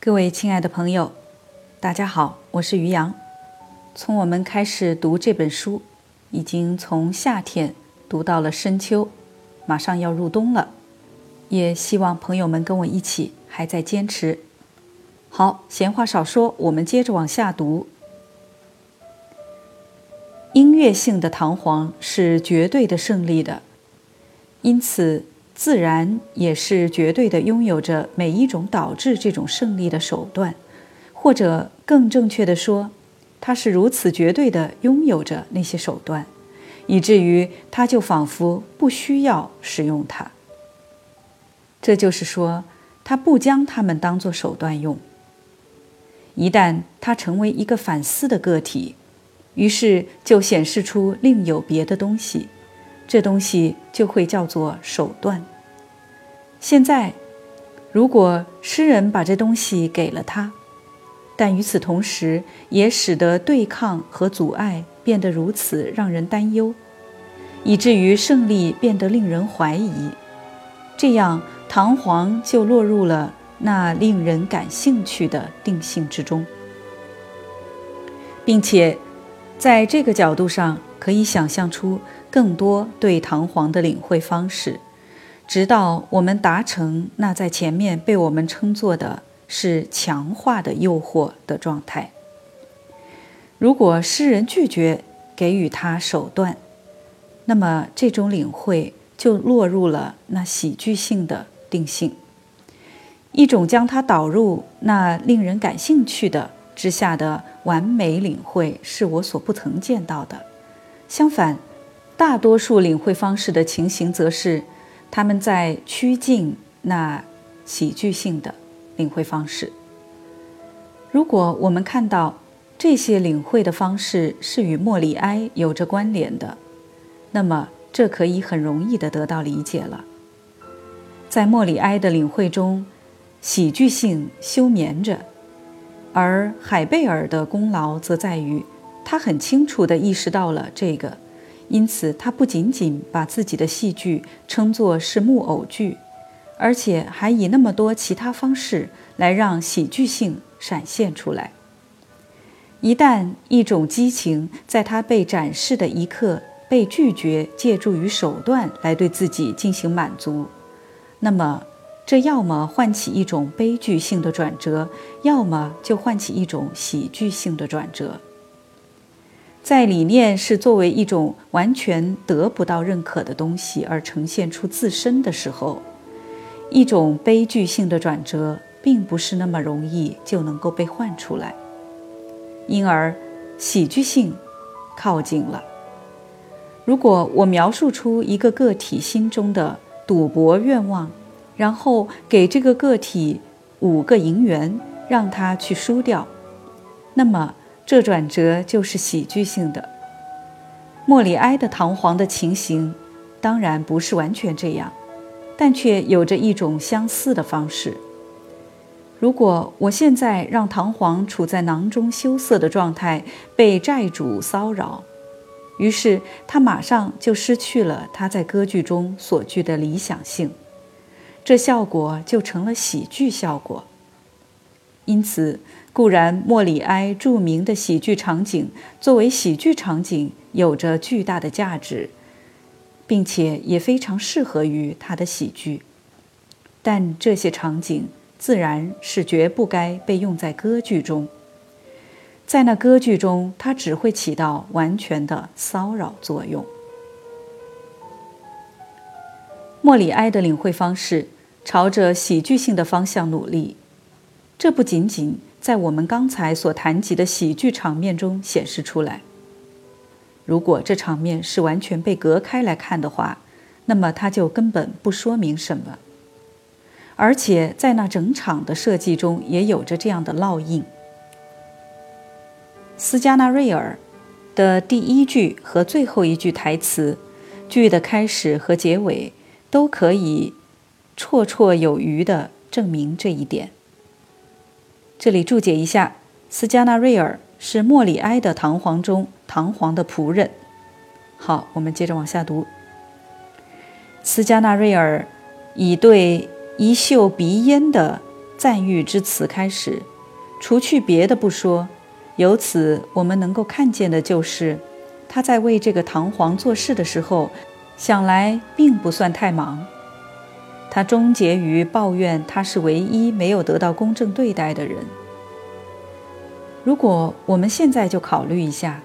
各位亲爱的朋友，大家好，我是于洋。从我们开始读这本书，已经从夏天读到了深秋，马上要入冬了。也希望朋友们跟我一起还在坚持。好，闲话少说，我们接着往下读。音乐性的弹簧是绝对的胜利的，因此。自然也是绝对的拥有着每一种导致这种胜利的手段，或者更正确的说，它是如此绝对的拥有着那些手段，以至于它就仿佛不需要使用它。这就是说，它不将它们当作手段用。一旦它成为一个反思的个体，于是就显示出另有别的东西。这东西就会叫做手段。现在，如果诗人把这东西给了他，但与此同时也使得对抗和阻碍变得如此让人担忧，以至于胜利变得令人怀疑，这样唐璜就落入了那令人感兴趣的定性之中，并且在这个角度上可以想象出。更多对唐璜的领会方式，直到我们达成那在前面被我们称作的是强化的诱惑的状态。如果诗人拒绝给予他手段，那么这种领会就落入了那喜剧性的定性，一种将它导入那令人感兴趣的之下的完美领会，是我所不曾见到的。相反。大多数领会方式的情形，则是他们在趋近那喜剧性的领会方式。如果我们看到这些领会的方式是与莫里埃有着关联的，那么这可以很容易地得到理解了。在莫里埃的领会中，喜剧性休眠着，而海贝尔的功劳则在于他很清楚地意识到了这个。因此，他不仅仅把自己的戏剧称作是木偶剧，而且还以那么多其他方式来让喜剧性闪现出来。一旦一种激情在他被展示的一刻被拒绝借助于手段来对自己进行满足，那么这要么唤起一种悲剧性的转折，要么就唤起一种喜剧性的转折。在理念是作为一种完全得不到认可的东西而呈现出自身的时候，一种悲剧性的转折并不是那么容易就能够被唤出来，因而喜剧性靠近了。如果我描述出一个个体心中的赌博愿望，然后给这个个体五个银元让他去输掉，那么。这转折就是喜剧性的。莫里埃的唐璜的情形，当然不是完全这样，但却有着一种相似的方式。如果我现在让唐璜处在囊中羞涩的状态，被债主骚扰，于是他马上就失去了他在歌剧中所具的理想性，这效果就成了喜剧效果。因此。固然，莫里埃著名的喜剧场景作为喜剧场景有着巨大的价值，并且也非常适合于他的喜剧。但这些场景自然是绝不该被用在歌剧中。在那歌剧中，它只会起到完全的骚扰作用。莫里埃的领会方式朝着喜剧性的方向努力，这不仅仅。在我们刚才所谈及的喜剧场面中显示出来。如果这场面是完全被隔开来看的话，那么它就根本不说明什么。而且在那整场的设计中也有着这样的烙印。斯加纳瑞尔的第一句和最后一句台词，剧的开始和结尾都可以绰绰有余地证明这一点。这里注解一下，斯加纳瑞尔是莫里埃的唐皇中唐皇的仆人。好，我们接着往下读。斯加纳瑞尔以对一嗅鼻烟的赞誉之词开始，除去别的不说，由此我们能够看见的就是，他在为这个唐皇做事的时候，想来并不算太忙。他终结于抱怨他是唯一没有得到公正对待的人。如果我们现在就考虑一下，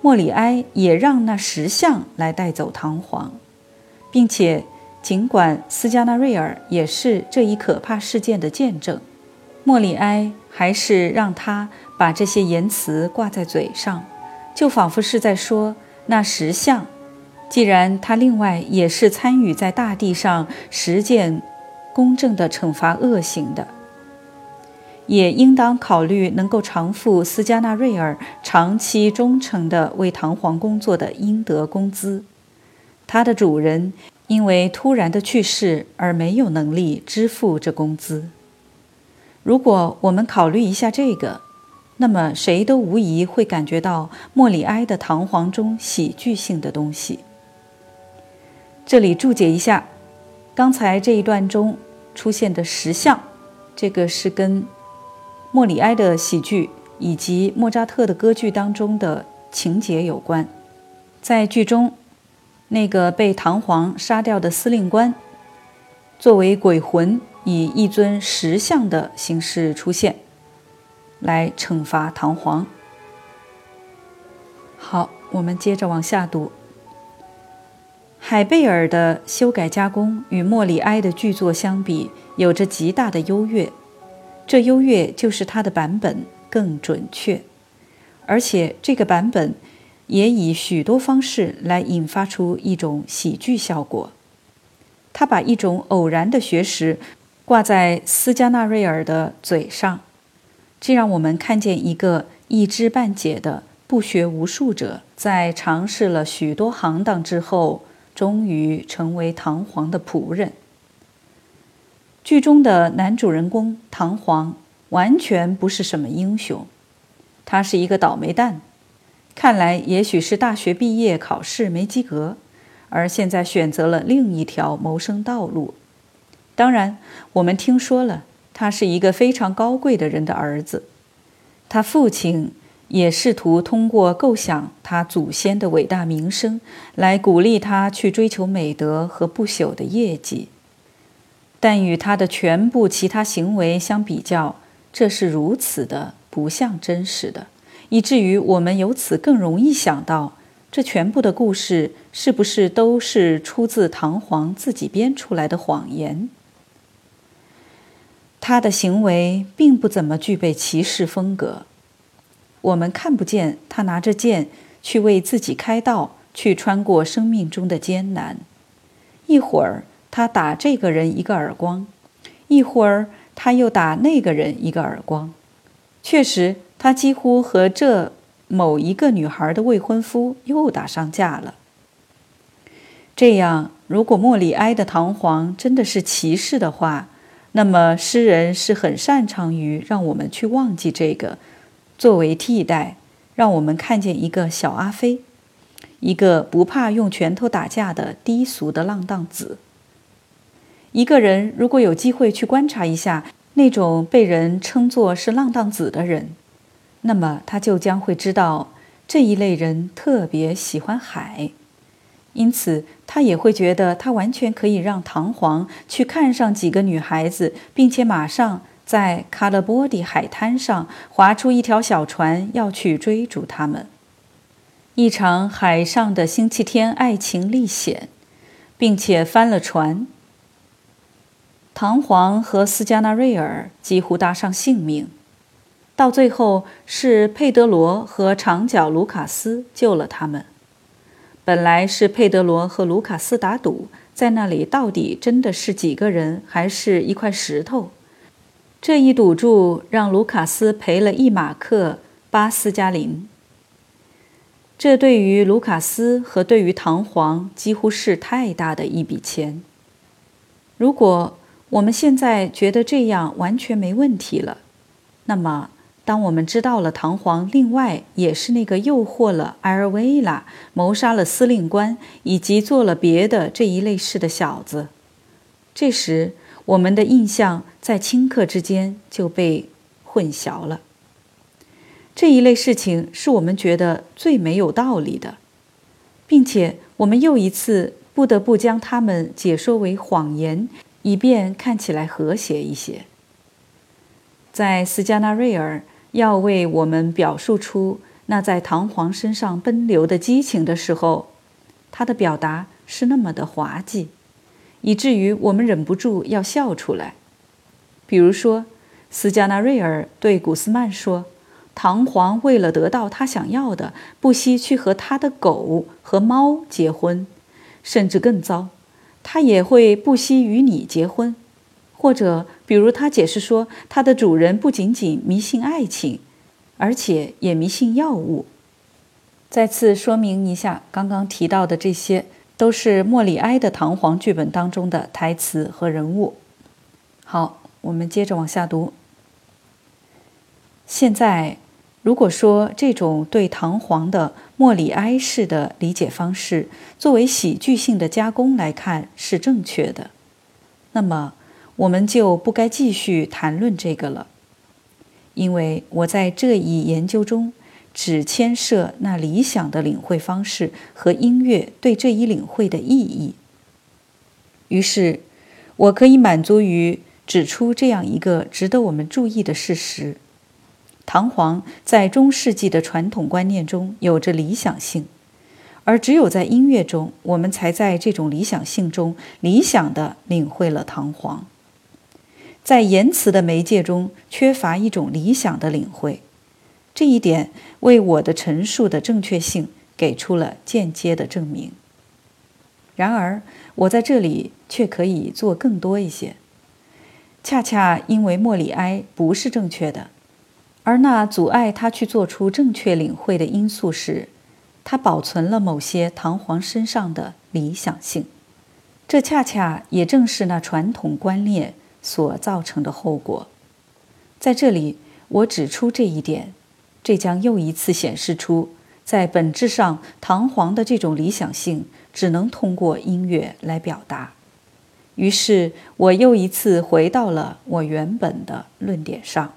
莫里埃也让那石像来带走唐皇，并且尽管斯加纳瑞尔也是这一可怕事件的见证，莫里埃还是让他把这些言辞挂在嘴上，就仿佛是在说那石像。既然他另外也是参与在大地上实践公正的惩罚恶行的，也应当考虑能够偿付斯加纳瑞尔长期忠诚的为唐皇工作的应得工资。他的主人因为突然的去世而没有能力支付这工资。如果我们考虑一下这个，那么谁都无疑会感觉到莫里埃的唐皇中喜剧性的东西。这里注解一下，刚才这一段中出现的石像，这个是跟莫里埃的喜剧以及莫扎特的歌剧当中的情节有关。在剧中，那个被唐璜杀掉的司令官，作为鬼魂，以一尊石像的形式出现，来惩罚唐璜。好，我们接着往下读。海贝尔的修改加工与莫里埃的剧作相比，有着极大的优越。这优越就是他的版本更准确，而且这个版本也以许多方式来引发出一种喜剧效果。他把一种偶然的学识挂在斯加纳瑞尔的嘴上，这让我们看见一个一知半解的不学无术者，在尝试了许多行当之后。终于成为唐璜的仆人。剧中的男主人公唐璜完全不是什么英雄，他是一个倒霉蛋。看来也许是大学毕业考试没及格，而现在选择了另一条谋生道路。当然，我们听说了，他是一个非常高贵的人的儿子，他父亲。也试图通过构想他祖先的伟大名声，来鼓励他去追求美德和不朽的业绩。但与他的全部其他行为相比较，这是如此的不像真实的，以至于我们由此更容易想到，这全部的故事是不是都是出自唐璜自己编出来的谎言？他的行为并不怎么具备骑士风格。我们看不见他拿着剑去为自己开道，去穿过生命中的艰难。一会儿他打这个人一个耳光，一会儿他又打那个人一个耳光。确实，他几乎和这某一个女孩的未婚夫又打上架了。这样，如果莫里埃的唐璜真的是骑士的话，那么诗人是很擅长于让我们去忘记这个。作为替代，让我们看见一个小阿飞，一个不怕用拳头打架的低俗的浪荡子。一个人如果有机会去观察一下那种被人称作是浪荡子的人，那么他就将会知道这一类人特别喜欢海，因此他也会觉得他完全可以让唐璜去看上几个女孩子，并且马上。在卡勒波迪海滩上划出一条小船，要去追逐他们。一场海上的星期天爱情历险，并且翻了船。唐璜和斯加纳瑞尔几乎搭上性命，到最后是佩德罗和长脚卢卡斯救了他们。本来是佩德罗和卢卡斯打赌，在那里到底真的是几个人，还是一块石头？这一赌注让卢卡斯赔了一马克巴斯加林。这对于卢卡斯和对于唐璜几乎是太大的一笔钱。如果我们现在觉得这样完全没问题了，那么当我们知道了唐璜另外也是那个诱惑了埃尔维拉、谋杀了司令官以及做了别的这一类事的小子，这时。我们的印象在顷刻之间就被混淆了。这一类事情是我们觉得最没有道理的，并且我们又一次不得不将它们解说为谎言，以便看起来和谐一些。在斯加纳瑞尔要为我们表述出那在唐璜身上奔流的激情的时候，他的表达是那么的滑稽，以至于我们忍不住要笑出来。比如说，斯加纳瑞尔对古斯曼说：“唐璜为了得到他想要的，不惜去和他的狗和猫结婚，甚至更糟，他也会不惜与你结婚。”或者，比如他解释说，他的主人不仅仅迷信爱情，而且也迷信药物。再次说明一下，刚刚提到的这些都是莫里埃的唐璜剧本当中的台词和人物。好，我们接着往下读。现在，如果说这种对唐璜的莫里埃式的理解方式，作为喜剧性的加工来看是正确的，那么。我们就不该继续谈论这个了，因为我在这一研究中只牵涉那理想的领会方式和音乐对这一领会的意义。于是，我可以满足于指出这样一个值得我们注意的事实：唐璜在中世纪的传统观念中有着理想性，而只有在音乐中，我们才在这种理想性中理想地领会了唐璜。在言辞的媒介中缺乏一种理想的领会，这一点为我的陈述的正确性给出了间接的证明。然而，我在这里却可以做更多一些。恰恰因为莫里埃不是正确的，而那阻碍他去做出正确领会的因素是，他保存了某些唐皇身上的理想性。这恰恰也正是那传统观念。所造成的后果，在这里我指出这一点，这将又一次显示出，在本质上，唐璜的这种理想性只能通过音乐来表达。于是，我又一次回到了我原本的论点上。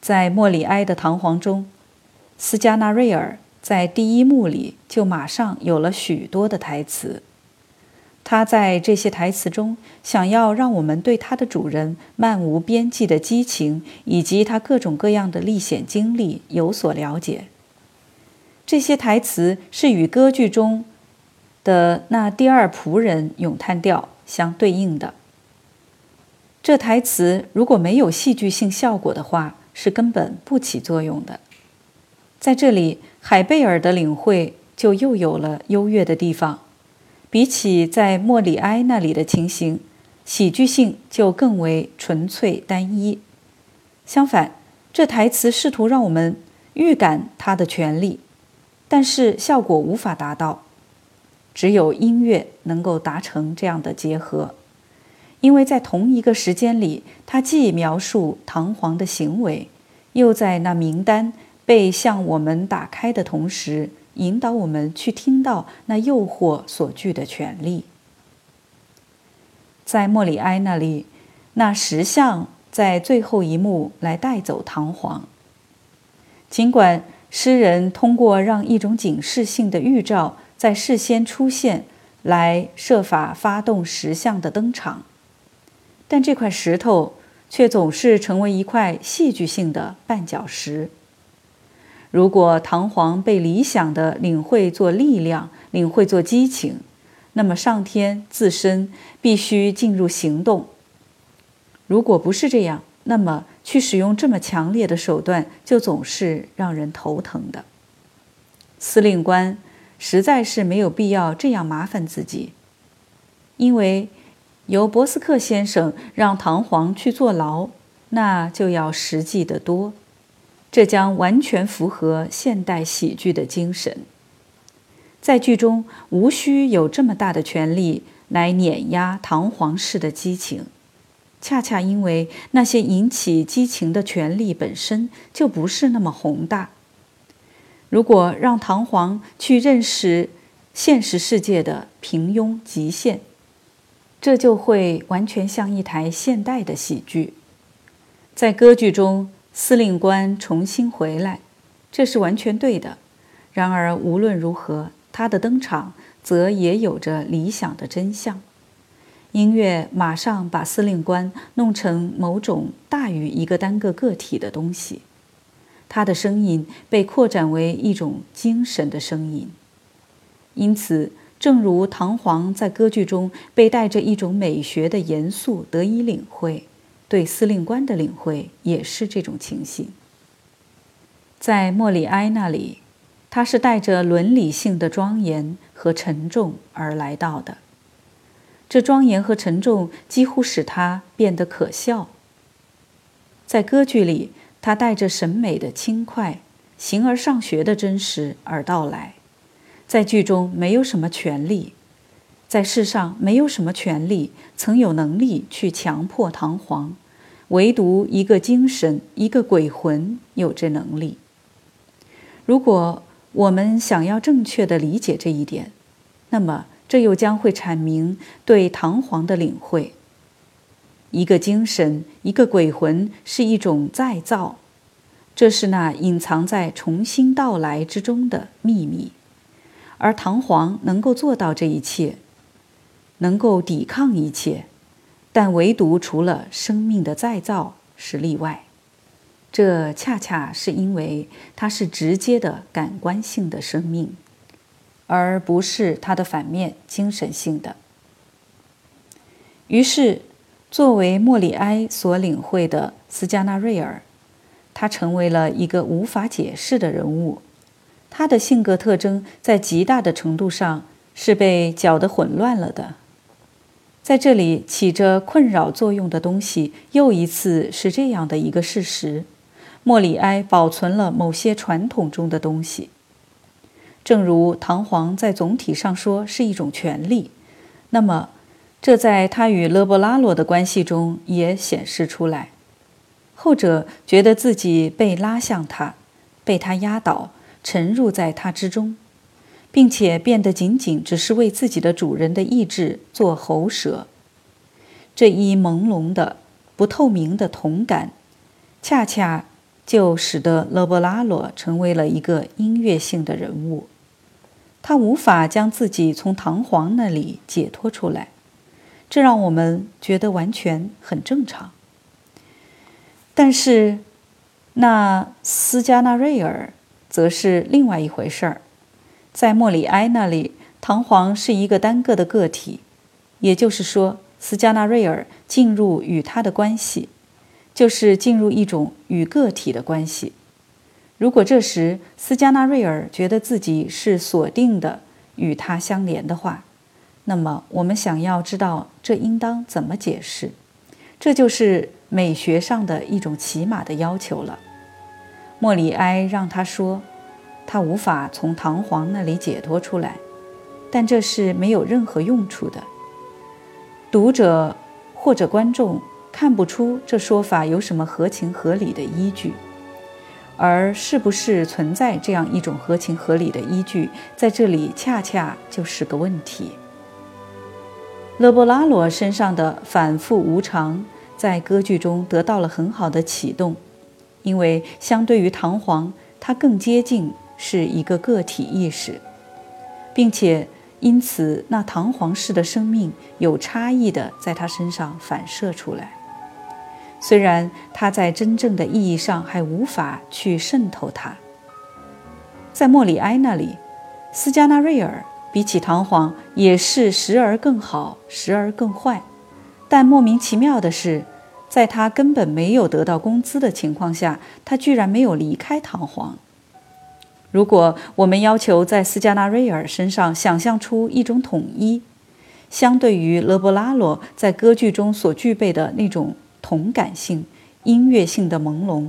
在莫里埃的唐璜中，斯加纳瑞尔在第一幕里就马上有了许多的台词。他在这些台词中，想要让我们对他的主人漫无边际的激情以及他各种各样的历险经历有所了解。这些台词是与歌剧中的那第二仆人咏叹调相对应的。这台词如果没有戏剧性效果的话，是根本不起作用的。在这里，海贝尔的领会就又有了优越的地方。比起在莫里埃那里的情形，喜剧性就更为纯粹单一。相反，这台词试图让我们预感他的权利，但是效果无法达到。只有音乐能够达成这样的结合，因为在同一个时间里，他既描述唐璜的行为，又在那名单被向我们打开的同时。引导我们去听到那诱惑所具的权利。在莫里埃那里，那石像在最后一幕来带走唐璜。尽管诗人通过让一种警示性的预兆在事先出现，来设法发动石像的登场，但这块石头却总是成为一块戏剧性的绊脚石。如果唐璜被理想的领会做力量，领会做激情，那么上天自身必须进入行动。如果不是这样，那么去使用这么强烈的手段，就总是让人头疼的。司令官实在是没有必要这样麻烦自己，因为由博斯克先生让唐璜去坐牢，那就要实际得多。这将完全符合现代喜剧的精神。在剧中无需有这么大的权力来碾压唐璜式的激情，恰恰因为那些引起激情的权力本身就不是那么宏大。如果让唐璜去认识现实世界的平庸极限，这就会完全像一台现代的喜剧。在歌剧中，司令官重新回来，这是完全对的。然而，无论如何，他的登场则也有着理想的真相。音乐马上把司令官弄成某种大于一个单个个体的东西，他的声音被扩展为一种精神的声音。因此，正如唐璜在歌剧中被带着一种美学的严肃得以领会，对司令官的领会也是这种情形。在莫里埃那里，他是带着伦理性的庄严和沉重而来到的。这庄严和沉重几乎使他变得可笑。在歌剧里，他带着审美的轻快、形而上学的真实而到来。在剧中没有什么权利，在世上没有什么权利曾有能力去强迫唐璜，唯独一个精神、一个鬼魂有这能力。如果我们想要正确的理解这一点，那么。这又将会阐明对唐璜的领会。一个精神，一个鬼魂，是一种再造，这是那隐藏在重新到来之中的秘密。而唐璜能够做到这一切，能够抵抗一切，但唯独除了生命的再造是例外。这恰恰是因为它是直接的感官性的生命。而不是它的反面，精神性的。于是，作为莫里埃所领会的斯加纳瑞尔，他成为了一个无法解释的人物。他的性格特征在极大的程度上是被搅得混乱了的。在这里起着困扰作用的东西，又一次是这样的一个事实：莫里埃保存了某些传统中的东西。正如唐璜在总体上说是一种权利，那么这在他与勒布拉罗的关系中也显示出来。后者觉得自己被拉向他，被他压倒，沉入在他之中，并且变得仅仅只是为自己的主人的意志做喉舌。这一朦胧的、不透明的同感，恰恰就使得勒布拉罗成为了一个音乐性的人物。他无法将自己从唐璜那里解脱出来，这让我们觉得完全很正常。但是，那斯加纳瑞尔则是另外一回事儿。在莫里埃那里，唐璜是一个单个的个体，也就是说，斯加纳瑞尔进入与他的关系，就是进入一种与个体的关系。如果这时斯加纳瑞尔觉得自己是锁定的与他相连的话，那么我们想要知道这应当怎么解释，这就是美学上的一种起码的要求了。莫里埃让他说，他无法从唐璜那里解脱出来，但这是没有任何用处的。读者或者观众看不出这说法有什么合情合理的依据。而是不是存在这样一种合情合理的依据，在这里恰恰就是个问题。勒布拉罗身上的反复无常，在歌剧中得到了很好的启动，因为相对于唐璜，他更接近是一个个体意识，并且因此那堂皇式的生命有差异的在他身上反射出来。虽然他在真正的意义上还无法去渗透它，在莫里埃那里，斯加纳瑞尔比起唐璜也是时而更好，时而更坏。但莫名其妙的是，在他根本没有得到工资的情况下，他居然没有离开唐璜。如果我们要求在斯加纳瑞尔身上想象出一种统一，相对于勒布拉罗在歌剧中所具备的那种。同感性、音乐性的朦胧，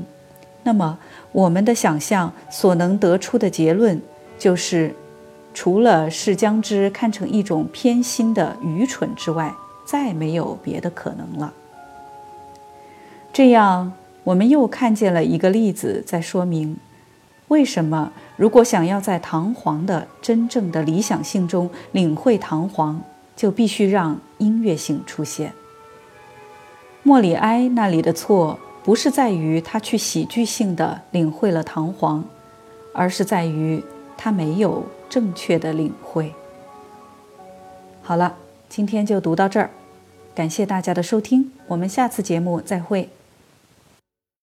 那么我们的想象所能得出的结论就是，除了是将之看成一种偏心的愚蠢之外，再没有别的可能了。这样，我们又看见了一个例子，在说明为什么，如果想要在唐璜的真正的理想性中领会唐璜，就必须让音乐性出现。莫里埃那里的错不是在于他去喜剧性的领会了唐璜，而是在于他没有正确的领会。好了，今天就读到这儿，感谢大家的收听，我们下次节目再会。